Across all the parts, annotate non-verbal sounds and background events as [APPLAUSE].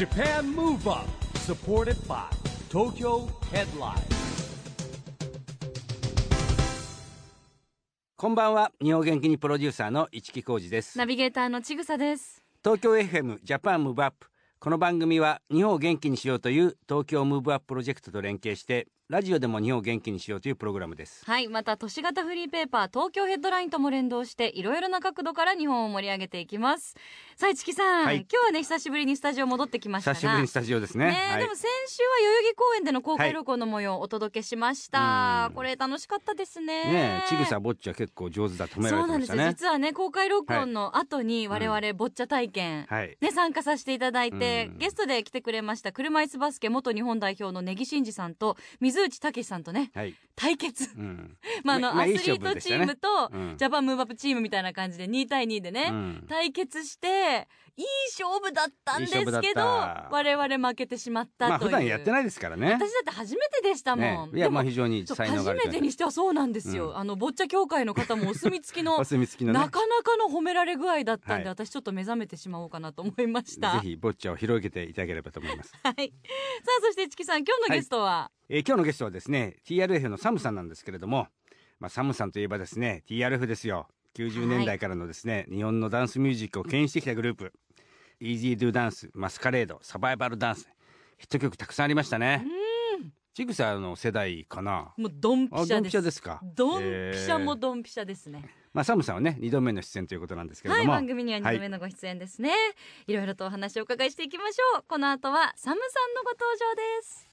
JAPAN MOVE UP SUPPORTED BY TOKYO HEADLINE. こんばんは。日本元気にプロデューサーの一木広治です。ナビゲーターのちぐさです。東京 FM JAPAN MOVE UP この番組は日本を元気にしようという東京ムーブアッププロジェクトと連携してラジオでも日本を元気にしようというプログラムです。はい、また都市型フリーペーパー東京ヘッドラインとも連動していろいろな角度から日本を盛り上げていきます。さあ、市木さん、はい。今日はね久しぶりにスタジオ戻ってきました。が。久しぶりにスタジオですね。ねえはい。でも先週は代々木公園での公開録音の模様をお届けしました、うん。これ楽しかったですね。ねえちぐさぼっちは結構上手だと褒めらそうなんです実はね公開録音の後に我々ボッチャ体験、はい。ね、参加させていただいて、うん。ゲストで来てくれました車椅子バスケ元日本代表の根木真嗣さんと水内武さんとねはい、対決、うん。[LAUGHS] まあ、あの、アスリートチームと、うん。ジャパンムーブアップチームみたいな感じで2対2でね、うん。対決していい勝負だったんですけどた。我々負けてしまったという、まあ普段やってないですからね。私だって初めてでしたもん、ねいやまあ非常に才能がある初めてにしてはそうなんですよ、うん。あのボッチャ協会の方もお墨付きの [LAUGHS] お墨付きのね。なかなかの褒められ具合だったんで、はい。私ちょっと目覚めてしまおうかなと思いました。ぜひぼっちゃを広げていただければと思います、[LAUGHS] はい、さあそして市木さん今日のゲストは、えー今日のゲストはですね TRF のサムさんなんですけれども、まあ、サムさんといえばですね TRF ですよ。90年代からのですね、日本のダンスミュージックを牽引してきたグループ Easy Do ダンスマスカレードサバイバルダンス。ヒット曲たくさんありましたね。ちぐさの世代かな。もうドンピシャです。ですか。ドンピシャもえードンピシャですね、まあサムさんはね2度目の出演ということなんですけれはいども番組には2度目のご出演ですね、い、ろいろとお話をお伺いしていきましょう。この後はサムさんのご登場です。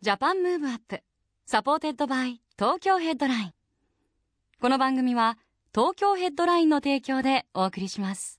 ジャパンムーブアップSupported by 東京ヘッドライン。この番組は東京ヘッドラインの提供でお送りします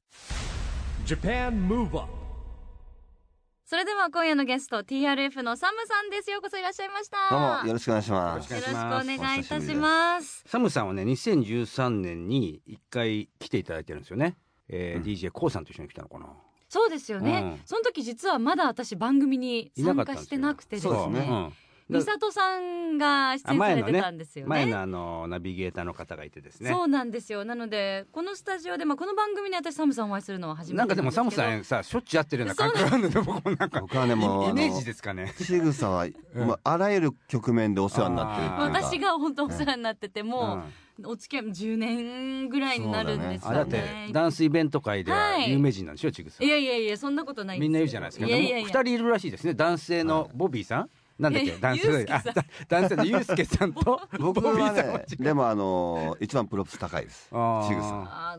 それでは今夜のゲスト TRF の SAMさんです。ようこそいらっしゃいました。どうもよろしくお願いします。よろしくお願いいたします。 SAMさんはね2013年に1回来ていただいてるんですよね、えー DJ KOOさんと一緒に来たのかな。そうですよね、うん。その時実はまだ私番組に参加してなくてですね。ね。うん美里さんが出演されてたんですよね。前のあのナビゲーターの方がいてですね。そうなんですよ。なのでこのスタジオで、まあ、この番組に私サムさんお会いするのは初めてなんかでもサムさんさしょっちゅう会ってるような感覚があるんだよ僕もなんか僕はねもうイメージですかね。仕草は、まあ、あらゆる局面でお世話になってる私が本当お世話になっててもう、お付き合いも10年ぐらいになるんですよあだってねダンスイベント界でははい。有名人なんでしょちぐさいやいやいやそんなことないですみんな言うじゃないですか。いやいやいや。でも二人いるらしいですね。男性のボビーさんなんだっけ？男性？ユースケさん。あだ男性のユースケさんと僕はねでもあの一番プロプス高いです。あー。仕草あ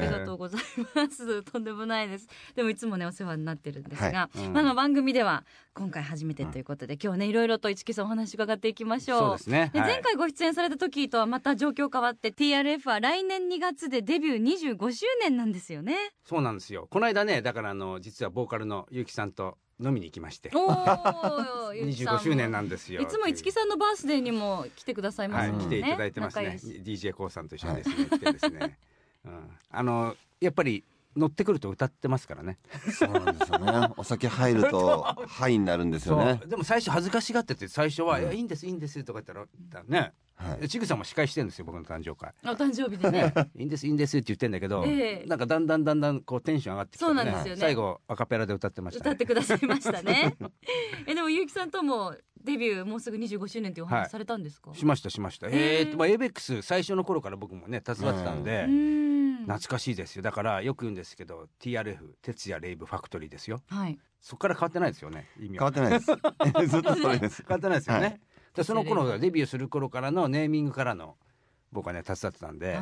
りがとうございます。とんでもないです。でもいつもねお世話になってるんですが、まあ番組では今回初めてということで、今日ねいろいろと市木さんお話伺っていきましょう。そうですね。はい。前回ご出演された時とはまた状況変わって TRF は来年2月でデビュー25周年なんですよね。そうなんですよ。この間ねだからあの実はボーカルの結城さんと飲みに行きまして。おお、[LAUGHS] ゆうきさんも。25周年なんですよ。いつも市木さんのバースデーにも来てくださいますはい、もんね。来ていただいてますね。DJ コウさんと一緒にですね、来てですね、うん、あのやっぱり乗ってくると歌ってますからね。そうなんですよね。お酒入るとハイになるんですよね。でも最初恥ずかしがってて最初は「いやいいんですいいんです」とか言ったらねはい。ちぐさんも司会してるんですよ僕の誕生会。お誕生日でね。[LAUGHS] いいんですいいんですって言ってんだけど、ええ。なんかだんだんだんだんこうテンション上がってきて、そうなんですよね。最後アカペラで歌ってました、ね、歌ってくださいましたね。[LAUGHS] えでもゆうきさんともデビューもうすぐ25周年っていうおはい。話されたんですか？しましたしました。へえ。えーとまあエイベックス最初の頃から僕もね携わってたんで、うーん。懐かしいですよ。だからよく言うんですけど TRF 徹夜レイブファクトリーですよ。はい。そこから変わってないですよね意味は。変わってないです。[LAUGHS] ずっとそれです。変わってないですよね、はいでその頃デビューする頃からのネーミングからの僕はね手伝ってたんで。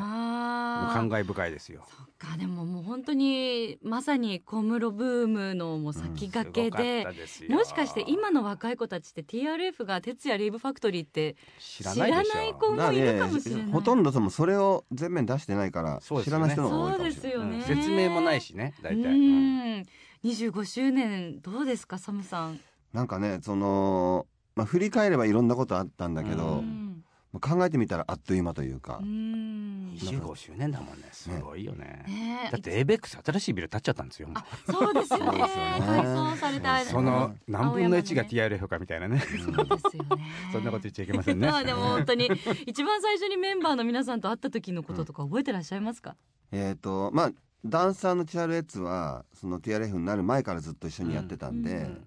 感慨深いですよそっかでももう本当にまさに小室ブームのもう先駆けでった。ですよもしかして今の若い子たちって TRF が徹夜レイブファクトリーって知らないでしょ知らない子もいるかもしれない。ほとんどそのそれを全面出してないから知らない人の方が多いそうでかもしれないすよね。うん説明もないしね大体、ううんん。25周年どうですかサムさん？なんかねその、まあ、振り返ればいろんなことあったんだけど、うん。まあ考えてみたらあっという間というか、うん。25周年だもんね。すごいよね。ね。えだってエイベックス新しいビル建っちゃったんですよ。あ、そうですよね。そうですよね。改装された。その何分の1が TRF かみたいなね。そうですよね。[LAUGHS] そんなこと言っちゃいけませんね。まあでも本当に一番最初にメンバーの皆さんと会った時のこととか覚えてらっしゃいますか？えっ、とまあダンサーの TRX はその TRF になる前からずっと一緒にやってたんで、うん。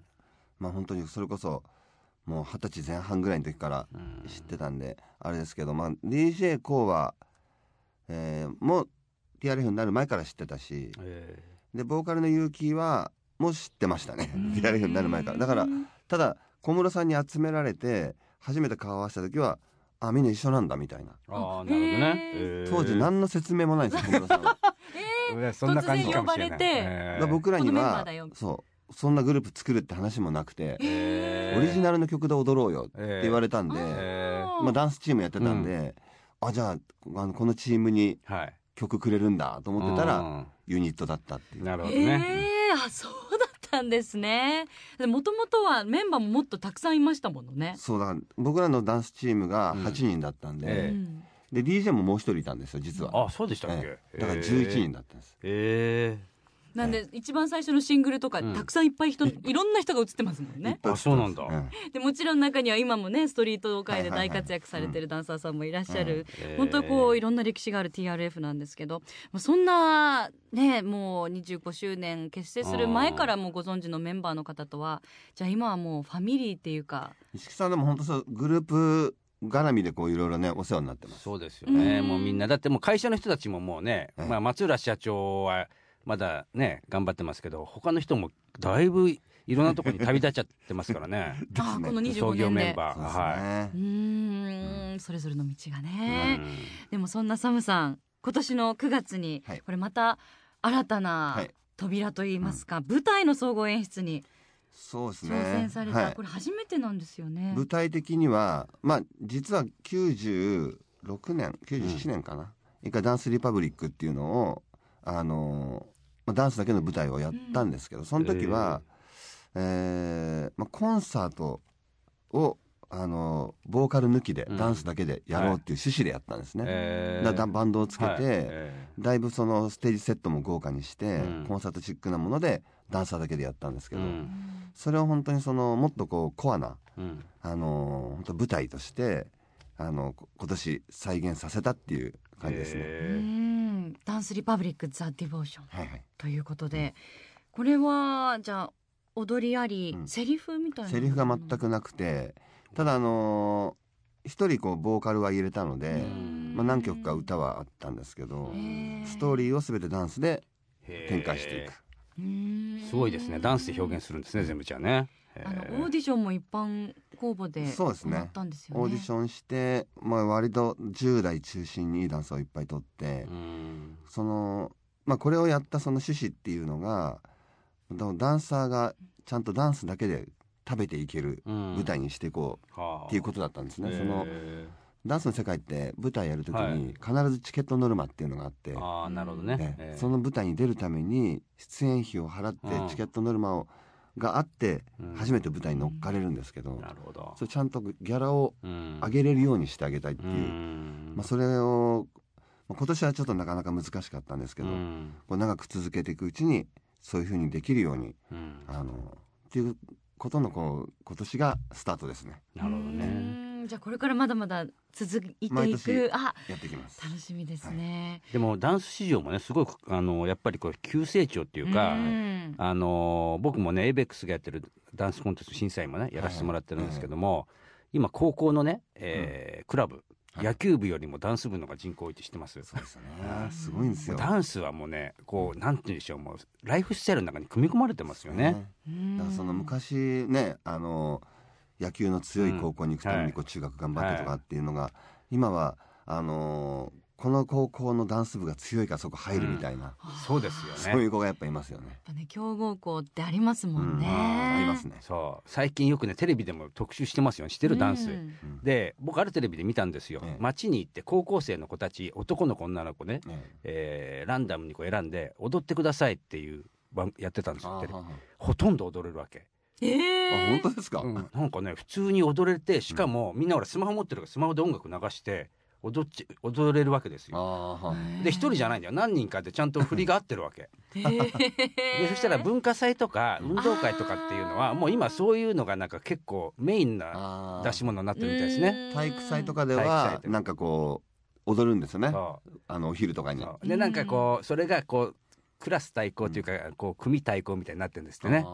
まあ本当にそれこそもう二十歳前半ぐらいの時からうん。知ってたんで、あれですけど、まあ、d j k o は、えーもう TRF になる前から知ってたしえでボーカルの結城はもう知ってましたね。うん。TRF になる前から。だからただ小室さんに集められて初めて顔を合わせた時はあみんな一緒なんだみたいな。ーああなるほどね。へえー当時何の説明もないんですよ小室さんは。う [LAUGHS] んそんな感じかもしれない。えー僕らにはだよ。そうそんなグループ作るって話もなくて、えー。オリジナルの曲で踊ろうよって言われたんで、えまあ、ダンスチームやってたんで、あじゃああのこのチームにーはい。曲くれるんだと思ってたらうん。ユニットだったっていう。なるほどね、えー、あそうだったんですね。もともとはメンバーももっとたくさんいましたものね、そうだ僕らのダンスチームがうん。8人だったんで、ええ。うんで DJ ももう一人いたんですよ実は、あそうでしたっけ、ええだから11人だったんです、えなんで一番最初のシングルとかうん。たくさんいっぱい人、いろんな人が映ってますもんね。あそうなんだ。えでもちろん中には今もねストリート界で大活躍されてるダンサーさんもいらっしゃる、え本当にこういろんな歴史がある TRF なんですけどもうそんなねもう25周年結成する前からもうご存知のメンバーの方とはじゃあ今はもうファミリーっていうか。石木さんでも本当そうグループ絡みでこういろいろねお世話になってます。そうですよね、うんもうみんなだってもう会社の人たちももうね、ええ。まあ、松浦社長はまだね頑張ってますけど他の人もだいぶいろんなところに旅立っちゃってますからね。[LAUGHS] あこの25創業年で。メンバー。そうですはねうーんそれぞれの道がい、ね、うん。でもそんなサムさん今年の9月にはい。これまた新たなはい。扉といいますか、舞台の総合演出にそうですね。挑戦された、はい。これ初めてなんですよね。具体的にはまあ実は96年97年かな、一回ダンスリパブリックっていうのをあのーまあ、ダンスだけの舞台をやったんですけど、その時は、えー。まあ、コンサートをあのーボーカル抜きで、うん。ダンスだけでやろうっていう趣旨でやったんですね、えー。だだバンドをつけて、はい。えだいぶそのステージセットも豪華にして、うん。コンサートチックなものでダンサーだけでやったんですけど、うん。それを本当にそのもっとこうコアなあのー本当舞台としてあのこ今年再現させたっていう感じですね。うえん。 DANCE REPUBLIC THE DEVOTION。はいはい、ということで、これはじゃあ踊りあり、うん。セリフみたいな？セリフが全くなくてただあのー一人こうボーカルは入れたので、まあ、何曲か歌はあったんですけどストーリーを全てダンスでー展開していく。すごいですね。ダンスで表現するんですね全部じゃあねあのオーディションも一般公募でそうですね。行ったんですよね。オーディションして、まあ、割と10代中心にいいダンスをいっぱい撮って、うん。その、まあ、これをやったその趣旨っていうのがだダンサーがちゃんとダンスだけで食べていけるうん舞台にしていこうはあっていうことだったんですね、えーそのダンスの世界って舞台やるときはい。に必ずチケットノルマっていうのがあって、ああなるほどね、ええ。ーその舞台に出るために出演費を払ってうん。チケットノルマをがあってうん。初めて舞台に乗っかれるんですけど、なるほど。それちゃんとギャラをうん。上げれるようにしてあげたいっていう、うん。まあ、それをまあ今年はちょっとなかなか難しかったんですけど、うん。こう長く続けていくうちにそういうふうにできるようにうん。あのっていうことのこう今年がスタートですね。なるほどうねんじゃあこれからまだまだ続いていく。あやっていきます。楽しみですね、でもダンス市場もねすごくあのやっぱりこう急成長っていうか、ん。あの僕もねエイベックスがやってるダンスコンテスト審査員もねやらせてもらってるんですけども、今高校のね、えークラブはい。野球部よりもダンス部の方が人口多いって知ってます、そうですよね。すごいん。ですよダンスはもうねこうなんて言うんでしょうもうライフスタイルの中に組み込まれてますよね。うんだからその昔ねあの野球の強い高校に行くためうんにこう中学頑張ってとかっていうのが、今はあのこの高校のダンス部が強いからそこ入るみたいな、そうですよね。そういう子がやっぱいますよね。やっぱね強豪校ってありますもんね、うんありますね。そう。最近よくねテレビでも特集してますよ。ね知ってるダンス、うん。で僕あるテレビで見たんですよ、ええ。街に行って高校生の子たち男の子女の子ね、ねえ。ーランダムにこう選んで踊ってくださいっていう番やってたんですよテレビ。あほとんど踊れるわけ、えー。本当ですか、うん。なんかね普通に踊れてしかもみんなほらスマホ持ってるからスマホで音楽流して踊っち踊れるわけですよ。で一人じゃないんだよ。何人かでちゃんと振りが合ってるわけ。えー。[LAUGHS] でそしたら文化祭とか運動会とかっていうのはもう今そういうのがなんか結構メインな出し物になってるみたいですね。体育祭とかではなんかこう踊るんですよね。そあのお昼とかに。でなんかこうそれがこうクラス対抗というか、こう組対抗みたいになってるんですってね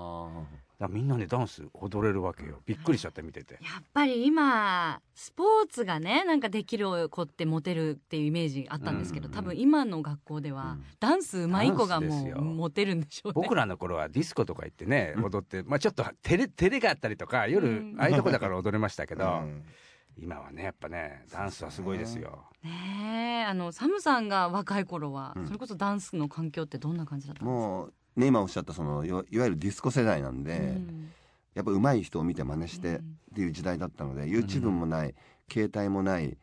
だみんなねダンス踊れるわけよ。びっくりしちゃって見てて。やっぱり今スポーツがねなんかできる子ってモテるっていうイメージあったんですけど、うん。多分今の学校では、うん。ダンス上手い子がもうモテるんでしょうね。僕らの頃はディスコとか行ってねうん。踊って、まあちょっと照れ照れがあったりとか夜、うん。ああいうとこだから踊れましたけーど、うん。今はねやっぱねダンスはすごいですよ。ねえあのサムさんが若い頃は、うん。それこそダンスの環境ってどんな感じだったんですか？もうね今おっしゃったそのいわゆるディスコ世代なんで、うん。やっぱ上手い人を見て真似してうんっていう時代だったので、YouTube もない携帯もない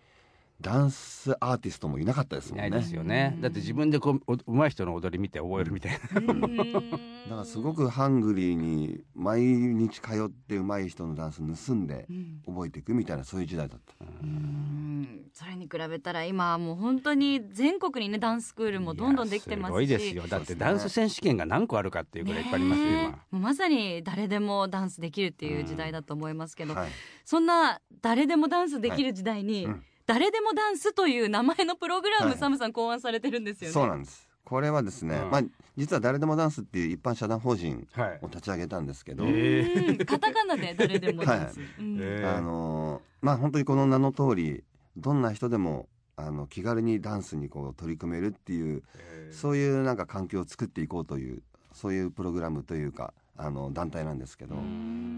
ダンスアーティストもいなかったですもんね。いないですよね。うん。だって自分でこうお上手い人の踊り見て覚えるみたいな、うん。だからすごくハングリーに毎日通って上手い人のダンス盗んでうん。覚えていくみたいなそういう時代だった、うん。それに比べたら今はもう本当に全国にねダンススクールもどんどんできてますし。すごいですよ。だってダンス選手権が何個あるかっていうぐらいいっぱいありますよ、ねえ。今。まさに誰でもダンスできるっていう時代だと思いますけど、はい、そんな誰でもダンスできる時代に、はい。うん誰でもダンスという名前のプログラム、はい。サムさん考案されてるんですよね。そうなんです。これはですね、うん。まあ実は誰でもダンスっていう一般社団法人はい。を立ち上げたんですけど、えうんカタカナで誰でもダンス。はい。うん。えー。あのーまあ本当にこの名の通りどんな人でもあの気軽にダンスにこう取り組めるっていうえー。そういうなんか環境を作っていこうというそういうプログラムというかあの団体なんですけど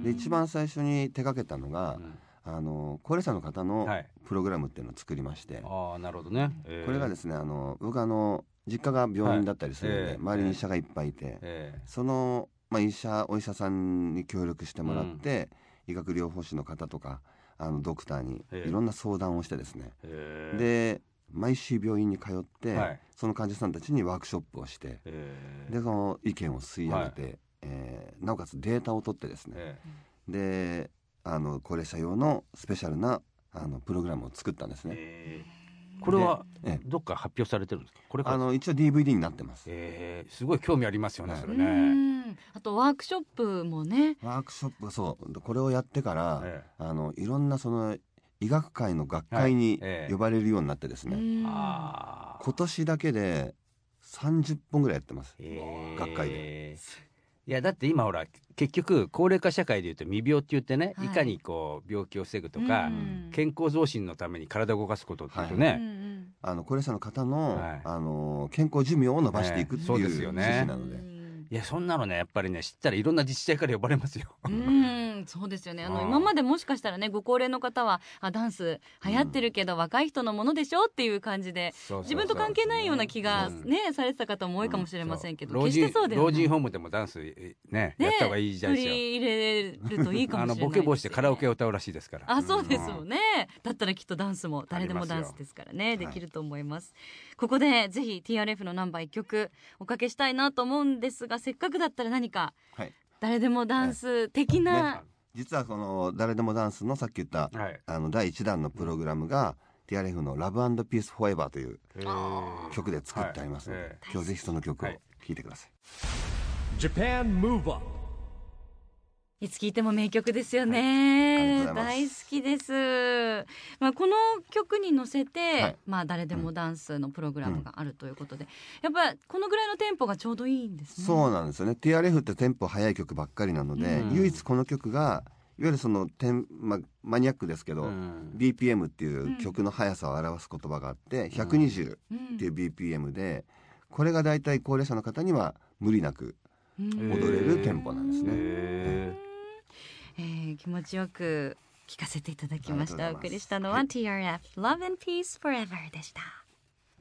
で一番最初に手掛けたのが、うんあの高齢者の方のはい。プログラムっていうのを作りまして、ああなるほどね、えー。これがですねあの僕あの実家が病院だったりするので、はいええ周りに医者がいっぱいいて、えその、まあ、医者お医者さんに協力してもらって、医学療法士の方とかあのドクターにええいろんな相談をしてですね、ーえー。で毎週病院に通って、はい。その患者さんたちにワークショップをしてえー。でその意見を吸い上げて、えーなおかつデータを取ってですね。えであの高齢者用のスペシャルなあのプログラムを作ったんですーね。えー。これはええ。どっか発表されてるんですか？これか。らあの一応 DVD になってます。えー。すごい興味ありますよね、はい。うそれね、ん。あとワークショップもね。ワークショップそうこれをやってから、えあのいろんなその医学会の学会に呼ばれるようになってですね、今年だけで30本ぐらいやってます。えー。学会でいやだって今ほら結局高齢化社会でいうと未病って言ってね、はい。い、かにこう病気を防ぐとか、うん。健康増進のために体を動かすことっていうとね、うんうんあの高齢者の方の、はい。あの健康寿命を伸ばしていくっていう趣ですよね。旨なので、うん。いやそんなのねやっぱりね知ったらいろんな自治体から呼ばれますよ。うん、そうですよね。あのうん今までもしかしたらね、ご高齢の方は、あ、ダンス流行ってるけど、若い人のものでしょっていう感じで。そうそうそう自分と関係ないような気がうんね、されてた方も多いかもしれませんけど、老決して人そうではない。老人ホームでもダンスえねねやった方がいいじゃないですよ。取り入れるといいかもしれないあのボケ防止でカラオケを歌うらしいですから。あ、[LAUGHS] そうですもんね。だったらきっとダンスも誰でもダンスですからね、ではいきると思います。ここでぜひ TRF のナンバー一曲おかけしたいなと思うんですが、せっかくだったら何かはい、誰でもダンス的な、実はこの誰でもダンスのさっき言った、はい。あの第1弾のプログラムが TRF の「ラブピースフォーエバーというえー。曲で作ってありますので、はい。え今日ぜひその曲をはい。聴いてください。いつ聴いても名曲ですよね。大好きです。まあ、この曲に乗せて、はい。まあ、誰でもダンスのプログラムがあるということで、やっぱこのぐらいのテンポがちょうどいいんですね。そうなんですよね。TRF ってテンポ速い曲ばっかりなので、うん。唯一この曲がいわゆるそのテン、ま、マニアックですけど、うん。BPM っていう曲の速さを表す言葉があって120うん。っていう BPM でこれが大体高齢者の方には無理なくうん。踊れるテンポなんですね。ええー気持ちよく聞かせていただきました。お送りしたのは TRF Love and Peace Forever でした。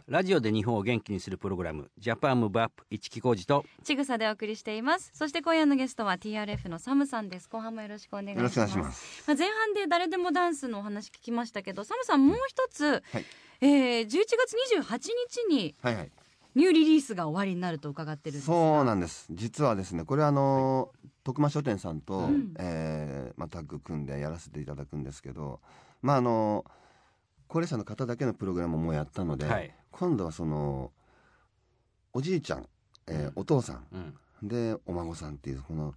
ラジオで日本を元気にするプログラムジャパンムーブアップ一木工事とちぐさでお送りしています。そして今夜のゲストは TRF のサムさんです。後半もよろしくお願いします。よろしくお願いします。まあ、前半で誰でもダンスのお話聞きましたけど、サムさんもう一つ、はいえー、11月28日にはいはい。ニューリリースが終わりになると伺ってるんですが。そうなんです。実はですね、これあの、徳間書店さんと、ん。えーまあ、タッグ組んでやらせていただくんですけど、まああの高齢者の方だけのプログラムもやったので、はい。今度はそのおじいちゃん、えーお父さんうん。でお孫さんっていうこの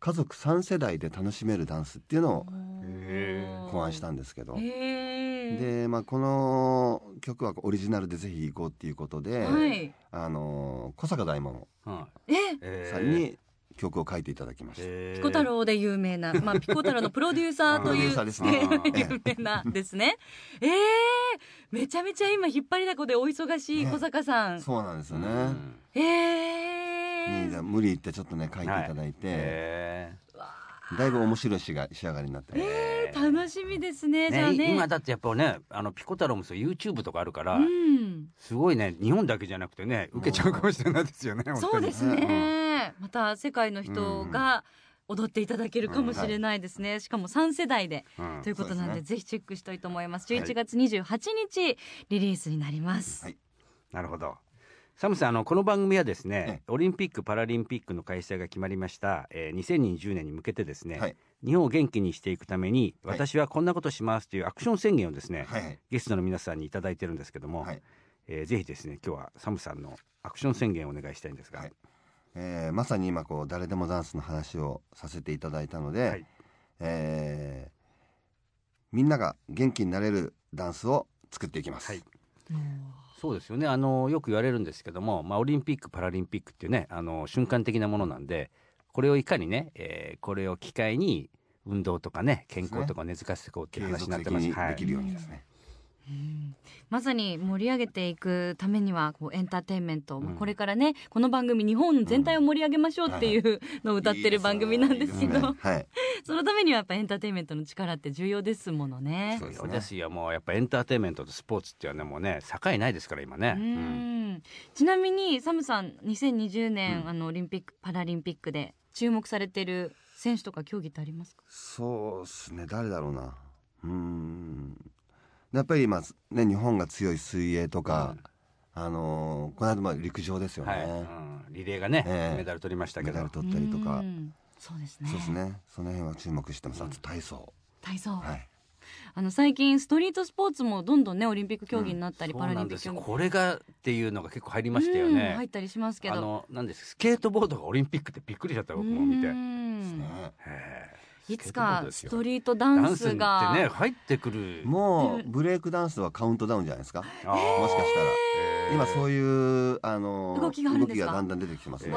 家族3世代で楽しめるダンスっていうのをへ考案したんですけど、へーで、まあ、この曲はオリジナルでぜひ行こうっていうことで、はい、あの小坂大魔はい。え？えーさんに曲を書いていただきました、えー。ピコ太郎で有名な、まあ、ピコ太郎のプロデューサーというーサーですね。有名なですね。ええめちゃめちゃ今引っ張りだこでお忙しい小坂さん。そうなんですよね、うん。ええにじゃあ無理言ってちょっとね書いていただいて、えだいぶ面白い仕が仕上がりになってます、えー楽しみですね。ーじゃあね。今だってやっぱねあのピコ太郎もそう YouTube とかあるから、うん。すごいね日本だけじゃなくてね受けちゃうかもしれないですよねそうですね。また世界の人が踊っていただけるかもしれないですね。しかも3世代で。うんということなんで、そうですぜひチェックしたいと思います。はい11月28日リリースになります。はいなるほど。サムさんあのこの番組はですえね、オリンピック・パラリンピックの開催が決まりました、えー、2020年に向けてですね、はい。日本を元気にしていくためにはい。私はこんなことしますというアクション宣言をですね、はいはい。ゲストの皆さんにいただいてるんですけども、はい。えーぜひですね今日はサムさんのアクション宣言をお願いしたいんですが、はい。えーまさに今こう誰でもダンスの話をさせていただいたので、はい。えーみんなが元気になれるダンスを作っていきます、はいそうですよね。あのよく言われるんですけども、まあ、オリンピック・パラリンピックっていうねあの瞬間的なものなんでこれをいかにね、えーこれを機会に運動とかね健康とかを根付かせていこうっていう継話になってます。はい。にできるようにですね、まさに盛り上げていくためにはこうエンターテインメント、うん。これからねこの番組日本全体を盛り上げましょうっていう [LAUGHS] のを歌ってる番組なんですけどはい。[LAUGHS] そのためにはやっぱエンターテインメントの力って重要ですものね。そう。ですね。ですよもうやっぱエンターテインメントとスポーツっていうのはねもうね境ないですから今ね。ううん。んちなみにサムさん2020年、うんあのオリンピック・パラリンピックで注目されてる選手とか競技ってありますか？そうですね。誰だろうな。うーんやっぱり今ね日本が強い水泳とか、あのーこの間まあ陸上ですよね、はい、うん、リレーがね、ええ。メダル取りましたけど。メダル取ったりとか、うん。そうですね。そうですね。その辺は注目してます。あと体操、体操、はい。あの最近ストリートスポーツもどんどんねオリンピック競技になったり、そうパラリンピック競技。これがっていうのが結構入りましたようん。ね入。ったりしますけあどのなんですスケートボードがオリンピックってびっくりしちゃった僕も見て。へうん。ね。えいつかストリリートダンスが。ってね入ってくる。もうブレイクダンスはカウントダウンじゃないですか？もしかしたら。今そういうあの動きがあるんですか？動きがだんだん出てきてますね。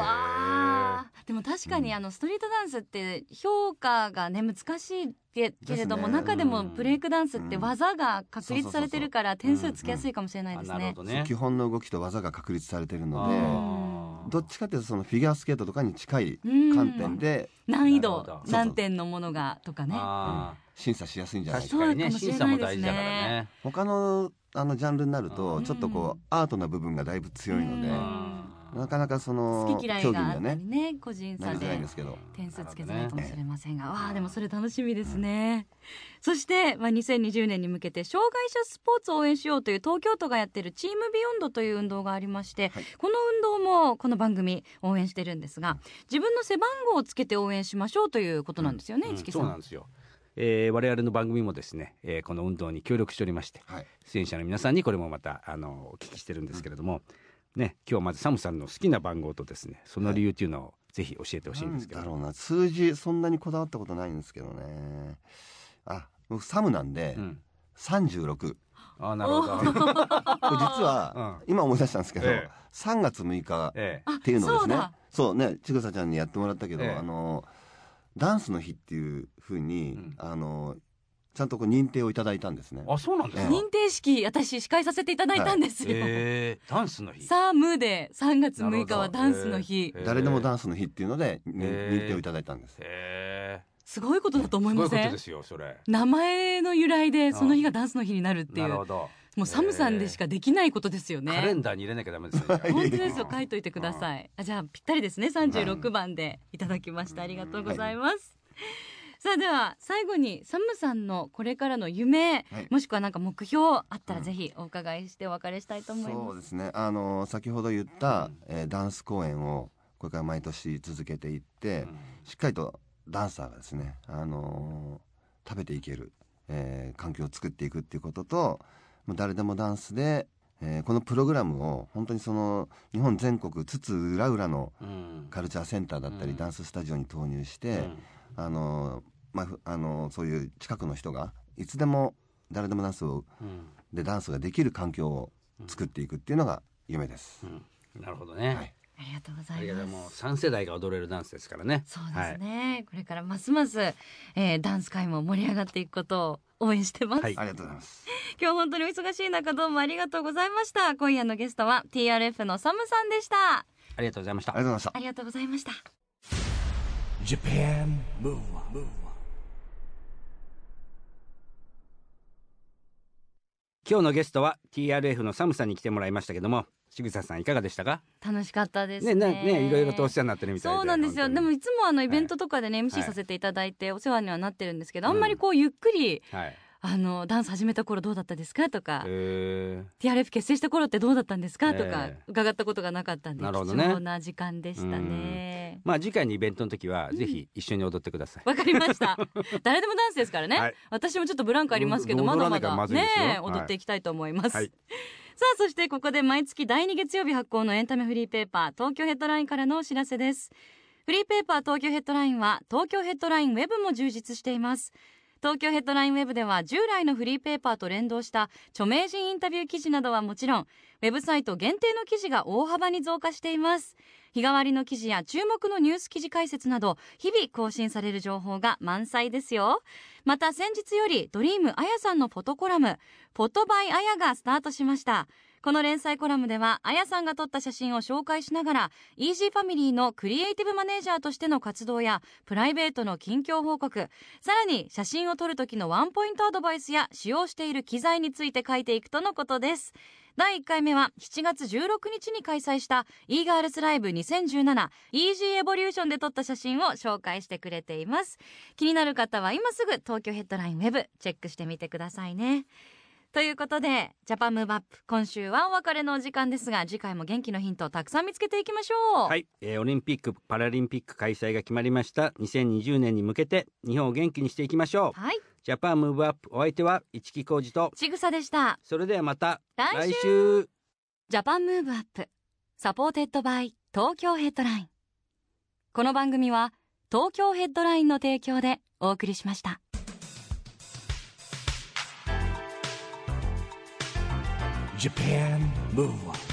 でも確かにうん。あのストリートダンスって評価がね難しいけけれども、中でもうん。ブレイクダンスって技が確立されてるから点数つけやすいかもしれないですね。基本の動きと技が確立されてるのでどっちかというとそのフィギュアスケートとかに近いうん。観点で難易度何点のものがとかね。あ審査しやすいんじゃーないか。確かにね。審査も大事だからね。他のあのジャンルになるうん。とちょっとこうアートな部分がだいぶ強いのでなかなかその好き嫌いがあったにはね。りね個人差でですけど。点数つけづらいかもしれませんが、ねわあでもそれ楽しみですね、そして、まあ、2020年に向けて障害者スポーツを応援しようという東京都がやってるチームビヨンドという運動がありまして、はい。この運動もこの番組応援してるんですが自分の背番号をつけて応援しましょうということなんですよね、うん。さそうんなんですよ。えー我々の番組もですね、えーこの運動に協力しておりましてはい。出演者の皆さんにこれもまたあのお聞きしてるんですけれども、ね今日はまずサムさんの好きな番号とですねその理由っていうのをぜひ教えてほしいんですけど、なんだろうな。数字そんなにこだわったことないんですけどね。あ僕サムなんでうん、36あーなるほど。[LAUGHS] これ実は今思い出したんですけどええ。3月6日っていうのをですねそうだ。そうねちぐさちゃんにやってもらったけど、ええ。あのダンスの日っていうふうに、うん。あのちゃんとこう認定をいただいたんですね。えあそうなんですか？え認定式私司会させていただいたんですよ、えーダンスの日？サームで3月6日はダンスの日、えー誰でもダンスの日っていうので、にええ認定をいただいたんです。へすごいことだとー思いません？すごいことですよそれ。名前の由来でその日がダンスの日になるっていう。なるほど。もうサムさんでしかできないことですよね。カレンダーに入れなきゃダメですよ。じゃあ本当ですよ。書いといてください。あじゃあぴったりですね。36番でいただきましたありがとうございます。さあでは最後にサムさんのこれからの夢、はい。もしくはなんか目標あったらうん。ぜひお伺いしてお別れしたいと思いま。そうですすね。あの先ほど言った、うん。えーダンス公演をこれから毎年続けていって、うん。しっかりとダンサーがですね、あのー食べていける、えー環境を作っていくっていうことともう誰でもダンスで、えーこのプログラムを本当にその日本全国津々浦々のうん。カルチャーセンターだったり、うん。ダンススタジオに投入して、うん。あのーまあふ、あのーそういう近くの人がいつでも誰でもダンスをうん。でダンスができる環境を作っていくっていうのが夢です。うん。なるほどね。はい。ありがとうござあいます。3世代が踊れるダンスですからね。そうですね、これからますます、えーダンス界も盛り上がっていくことを応援してます、はい。ありがとうございます。今日本当にお忙しい中どうもありがとうございました。今夜のゲストは TRF のサムさんでした。ありがとうございました。ありがとうございました。ありがとうございました Japan Move Up, Move Up. 今日のゲストは TRF のサムさんに来てもらいましたけどもしぐささんいかがでしたか？楽しかったですね。ねねねいろいろとお世話になってるみたいで。そうなんですよ。でもいつもあのイベントとかでね、はい。MC させていただいてお世話にはなってるんですけど、うん。あんまりこうゆっくりはいあのダンス始めた頃どうだったですか？とか、え。TRF 結成した頃ってどうだったんですか？とかええ伺ったことがなかったんで、なるほどね。貴重な時間でしたね。まあ次回のイベントの時はぜひ一緒に踊ってください、わかりました。[LAUGHS] 誰でもダンスですからね、はい。私もちょっとブランクありますけどうんまだまだまねはい踊っていきたいと思います、はい。さあそしてここで毎月第2月曜日発行のエンタメフリーペーパー東京ヘッドラインからのお知らせです。フリーペーパー東京ヘッドラインは東京ヘッドラインウェブも充実しています東京ヘッドラインウェブでは従来のフリーペーパーと連動した著名人インタビュー記事などはもちろんウェブサイト限定の記事が大幅に増加しています。日替わりの記事や注目のニュース記事解説など日々更新される情報が満載ですよ。また先日よりドリームあやさんのフォトコラムフォトバイあやがスタートしました。この連載コラムではあやさんが撮った写真を紹介しながらイージーファミリーのクリエイティブマネージャーとしての活動やプライベートの近況報告さらに写真を撮る時のワンポイントアドバイスや使用している機材について書いていくとのことです。第1回目は7月16日に開催した e ガールズライブ2017 EG エボリューションで撮った写真を紹介してくれています。気になる方は今すぐ TOKYO HEADLINE WEB チェックしてみてくださいね。ということで JAPAN MOVE UP 今週はお別れのお時間ですが次回も元気のヒントをたくさん見つけていきましょう。はい、えーオリンピック・パラリンピック開催が決まりました。2020年に向けて日本を元気にしていきましょう。はい。 JAPAN MOVE UP お相手は市木浩二とちぐさでした。それではまた来週。来週。 JAPAN MOVE UP supported by TOKYO HEADLINE。この番組は東京ヘッドラインの提供でお送りしました Japan Move Up.